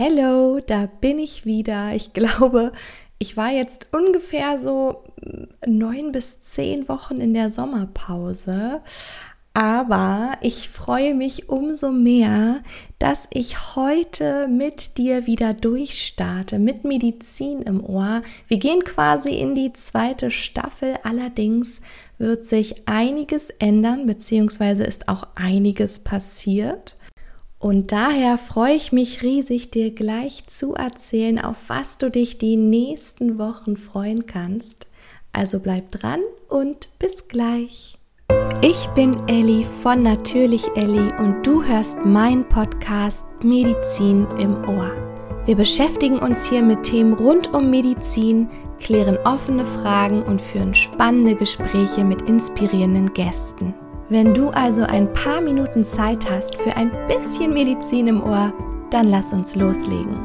Hello, da bin ich wieder. Ich glaube, ich war jetzt ungefähr so neun bis zehn Wochen in der Sommerpause. Aber ich freue mich umso mehr, dass ich heute mit dir wieder durchstarte, mit Medizin im Ohr. Wir gehen quasi in die zweite Staffel, allerdings wird sich einiges ändern, beziehungsweise ist auch einiges passiert. Und daher freue ich mich riesig, dir gleich zu erzählen, auf was du dich die nächsten Wochen freuen kannst. Also bleib dran und bis gleich. Ich bin Elli von Natürlich Elli und du hörst meinen Podcast Medizin im Ohr. Wir beschäftigen uns hier mit Themen rund um Medizin, klären offene Fragen und führen spannende Gespräche mit inspirierenden Gästen. Wenn du also ein paar Minuten Zeit hast für ein bisschen Medizin im Ohr, dann lass uns loslegen.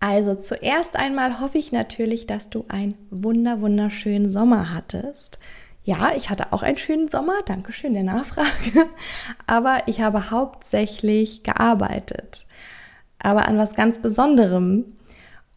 Also zuerst einmal hoffe ich natürlich, dass du einen wunder wunderschönen Sommer hattest. Ja, ich hatte auch einen schönen Sommer, danke schön der Nachfrage, aber ich habe hauptsächlich gearbeitet. Aber an was ganz Besonderem,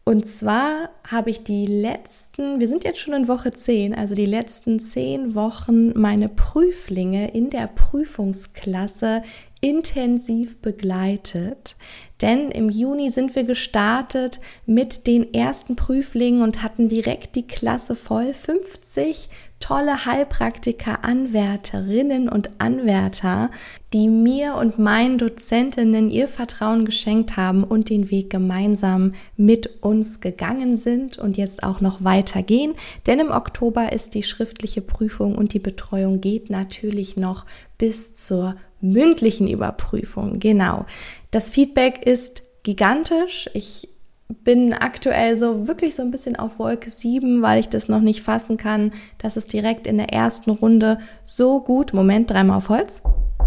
und zwar habe ich die letzten, wir sind jetzt schon in Woche 10, also die letzten 10 Wochen meine Prüflinge in der Prüfungsklasse intensiv begleitet. Denn im Juni sind wir gestartet mit den ersten Prüflingen und hatten direkt die Klasse voll. 50 tolle Heilpraktiker, Anwärterinnen und Anwärter, die mir und meinen Dozentinnen ihr Vertrauen geschenkt haben und den Weg gemeinsam mit uns gegangen sind und jetzt auch noch weitergehen. Denn im Oktober ist die schriftliche Prüfung und die Betreuung geht natürlich noch bis zur mündlichen Überprüfung. Genau. Das Feedback ist gigantisch. Ich bin aktuell so wirklich so ein bisschen auf Wolke 7, weil ich das noch nicht fassen kann, dass es direkt in der ersten Runde so gut, Moment, dreimal auf Holz,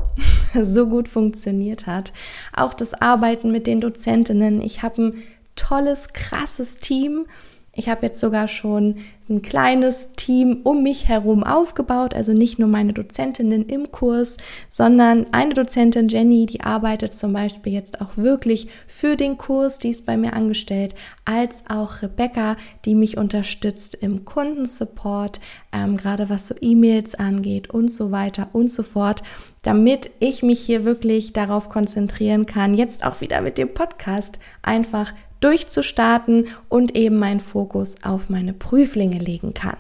so gut funktioniert hat. Auch das Arbeiten mit den Dozentinnen. Ich habe ein tolles, krasses Team ich habe jetzt sogar schon ein kleines Team um mich herum aufgebaut, also nicht nur meine Dozentinnen im Kurs, sondern eine Dozentin, Jenny, die arbeitet zum Beispiel jetzt auch wirklich für den Kurs, die ist bei mir angestellt, als auch Rebecca, die mich unterstützt im Kundensupport, ähm, gerade was so E-Mails angeht und so weiter und so fort damit ich mich hier wirklich darauf konzentrieren kann, jetzt auch wieder mit dem Podcast einfach durchzustarten und eben meinen Fokus auf meine Prüflinge legen kann.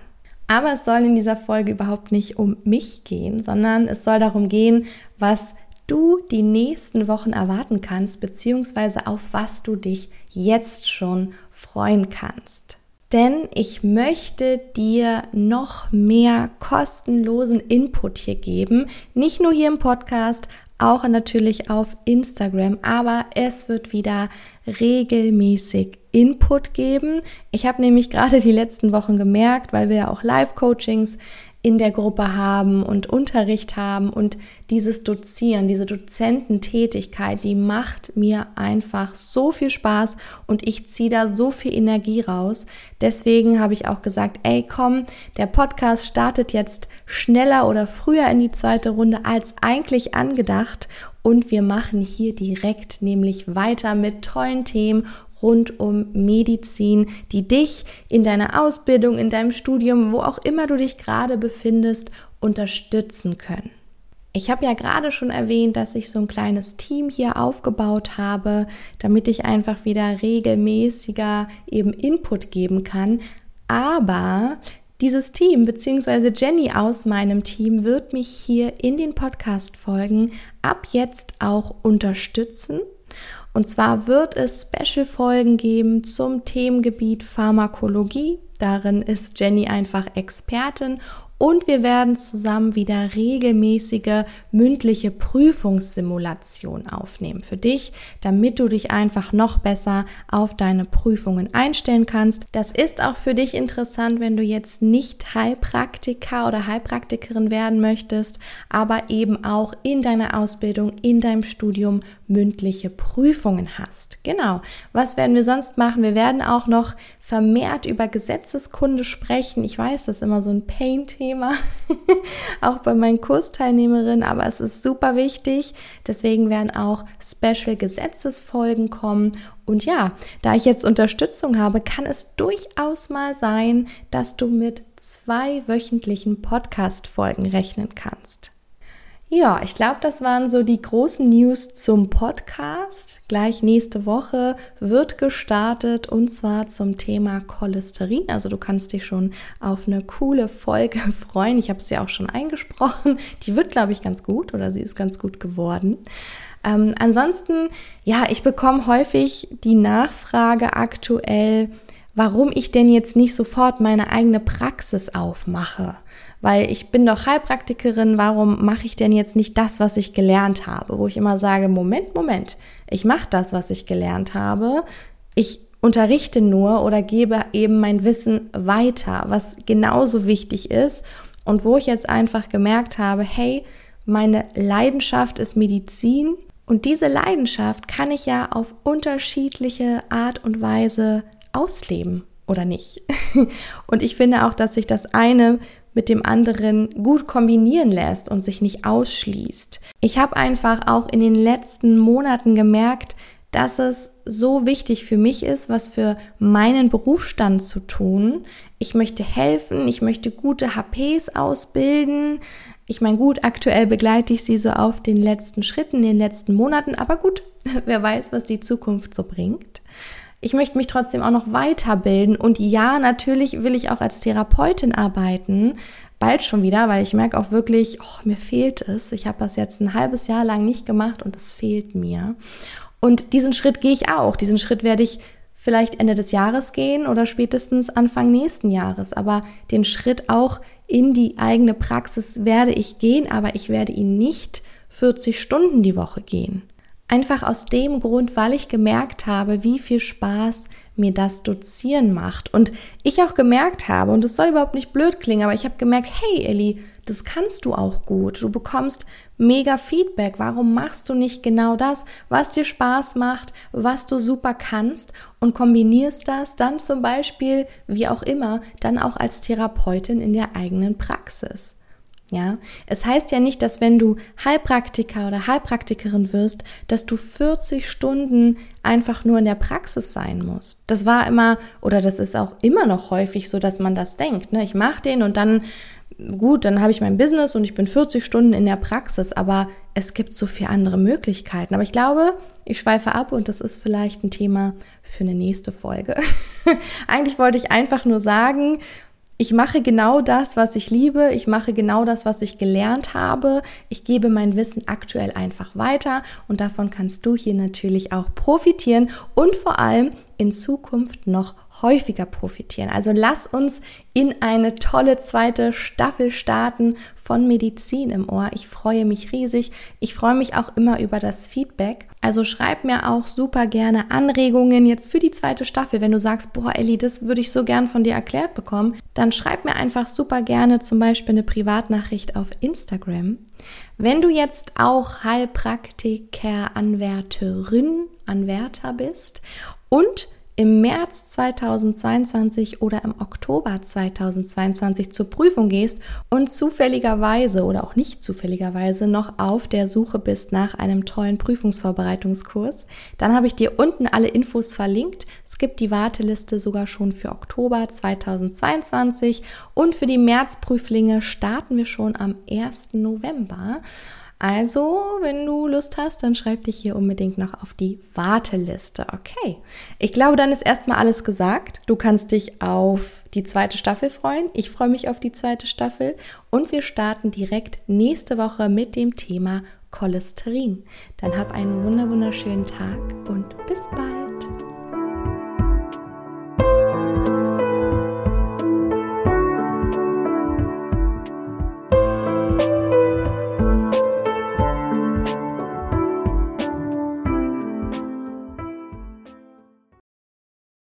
Aber es soll in dieser Folge überhaupt nicht um mich gehen, sondern es soll darum gehen, was du die nächsten Wochen erwarten kannst, beziehungsweise auf was du dich jetzt schon freuen kannst. Denn ich möchte dir noch mehr kostenlosen Input hier geben, nicht nur hier im Podcast, auch natürlich auf Instagram, aber es wird wieder regelmäßig Input geben. Ich habe nämlich gerade die letzten Wochen gemerkt, weil wir ja auch Live-Coachings in der Gruppe haben und Unterricht haben und dieses Dozieren, diese Dozententätigkeit, die macht mir einfach so viel Spaß und ich ziehe da so viel Energie raus. Deswegen habe ich auch gesagt, ey komm, der Podcast startet jetzt schneller oder früher in die zweite Runde als eigentlich angedacht und wir machen hier direkt nämlich weiter mit tollen Themen rund um Medizin, die dich in deiner Ausbildung, in deinem Studium, wo auch immer du dich gerade befindest, unterstützen können. Ich habe ja gerade schon erwähnt, dass ich so ein kleines Team hier aufgebaut habe, damit ich einfach wieder regelmäßiger eben Input geben kann. Aber dieses Team bzw. Jenny aus meinem Team wird mich hier in den Podcast-Folgen ab jetzt auch unterstützen und zwar wird es Special-Folgen geben zum Themengebiet Pharmakologie. Darin ist Jenny einfach Expertin und wir werden zusammen wieder regelmäßige mündliche Prüfungssimulation aufnehmen für dich, damit du dich einfach noch besser auf deine Prüfungen einstellen kannst. Das ist auch für dich interessant, wenn du jetzt nicht Heilpraktiker oder Heilpraktikerin werden möchtest, aber eben auch in deiner Ausbildung, in deinem Studium mündliche Prüfungen hast. Genau. Was werden wir sonst machen? Wir werden auch noch vermehrt über Gesetzeskunde sprechen. Ich weiß, das ist immer so ein Pain-Thema, auch bei meinen Kursteilnehmerinnen, aber es ist super wichtig. Deswegen werden auch Special Gesetzesfolgen kommen. Und ja, da ich jetzt Unterstützung habe, kann es durchaus mal sein, dass du mit zwei wöchentlichen Podcast-Folgen rechnen kannst. Ja, ich glaube, das waren so die großen News zum Podcast. Gleich nächste Woche wird gestartet und zwar zum Thema Cholesterin. Also du kannst dich schon auf eine coole Folge freuen. Ich habe es ja auch schon eingesprochen. Die wird, glaube ich, ganz gut oder sie ist ganz gut geworden. Ähm, ansonsten, ja, ich bekomme häufig die Nachfrage aktuell, warum ich denn jetzt nicht sofort meine eigene Praxis aufmache weil ich bin doch Heilpraktikerin, warum mache ich denn jetzt nicht das, was ich gelernt habe? Wo ich immer sage, Moment, Moment, ich mache das, was ich gelernt habe. Ich unterrichte nur oder gebe eben mein Wissen weiter, was genauso wichtig ist und wo ich jetzt einfach gemerkt habe, hey, meine Leidenschaft ist Medizin und diese Leidenschaft kann ich ja auf unterschiedliche Art und Weise ausleben oder nicht. Und ich finde auch, dass sich das eine mit dem anderen gut kombinieren lässt und sich nicht ausschließt. Ich habe einfach auch in den letzten Monaten gemerkt, dass es so wichtig für mich ist, was für meinen Berufsstand zu tun. Ich möchte helfen, ich möchte gute HPs ausbilden. Ich meine, gut, aktuell begleite ich sie so auf den letzten Schritten, in den letzten Monaten, aber gut, wer weiß, was die Zukunft so bringt. Ich möchte mich trotzdem auch noch weiterbilden und ja, natürlich will ich auch als Therapeutin arbeiten, bald schon wieder, weil ich merke auch wirklich, oh, mir fehlt es. Ich habe das jetzt ein halbes Jahr lang nicht gemacht und es fehlt mir. Und diesen Schritt gehe ich auch. Diesen Schritt werde ich vielleicht Ende des Jahres gehen oder spätestens Anfang nächsten Jahres. Aber den Schritt auch in die eigene Praxis werde ich gehen, aber ich werde ihn nicht 40 Stunden die Woche gehen. Einfach aus dem Grund, weil ich gemerkt habe, wie viel Spaß mir das Dozieren macht. Und ich auch gemerkt habe, und es soll überhaupt nicht blöd klingen, aber ich habe gemerkt, hey Elli, das kannst du auch gut. Du bekommst mega Feedback. Warum machst du nicht genau das, was dir Spaß macht, was du super kannst und kombinierst das dann zum Beispiel, wie auch immer, dann auch als Therapeutin in der eigenen Praxis? Ja, es heißt ja nicht, dass wenn du Heilpraktiker oder Heilpraktikerin wirst, dass du 40 Stunden einfach nur in der Praxis sein musst. Das war immer oder das ist auch immer noch häufig so, dass man das denkt. Ne? Ich mache den und dann gut, dann habe ich mein Business und ich bin 40 Stunden in der Praxis, aber es gibt so viele andere Möglichkeiten. Aber ich glaube, ich schweife ab und das ist vielleicht ein Thema für eine nächste Folge. Eigentlich wollte ich einfach nur sagen, ich mache genau das, was ich liebe. Ich mache genau das, was ich gelernt habe. Ich gebe mein Wissen aktuell einfach weiter und davon kannst du hier natürlich auch profitieren und vor allem in Zukunft noch häufiger profitieren. Also lass uns in eine tolle zweite Staffel starten von Medizin im Ohr. Ich freue mich riesig. Ich freue mich auch immer über das Feedback. Also schreib mir auch super gerne Anregungen jetzt für die zweite Staffel. Wenn du sagst, boah, Elli, das würde ich so gern von dir erklärt bekommen, dann schreib mir einfach super gerne zum Beispiel eine Privatnachricht auf Instagram. Wenn du jetzt auch Heilpraktiker, Anwärterin, Anwärter bist und im März 2022 oder im Oktober 2022 zur Prüfung gehst und zufälligerweise oder auch nicht zufälligerweise noch auf der Suche bist nach einem tollen Prüfungsvorbereitungskurs, dann habe ich dir unten alle Infos verlinkt. Es gibt die Warteliste sogar schon für Oktober 2022 und für die Märzprüflinge starten wir schon am 1. November. Also, wenn du Lust hast, dann schreib dich hier unbedingt noch auf die Warteliste. Okay. Ich glaube, dann ist erstmal alles gesagt. Du kannst dich auf die zweite Staffel freuen. Ich freue mich auf die zweite Staffel. Und wir starten direkt nächste Woche mit dem Thema Cholesterin. Dann hab einen wunderschönen Tag und bis bald.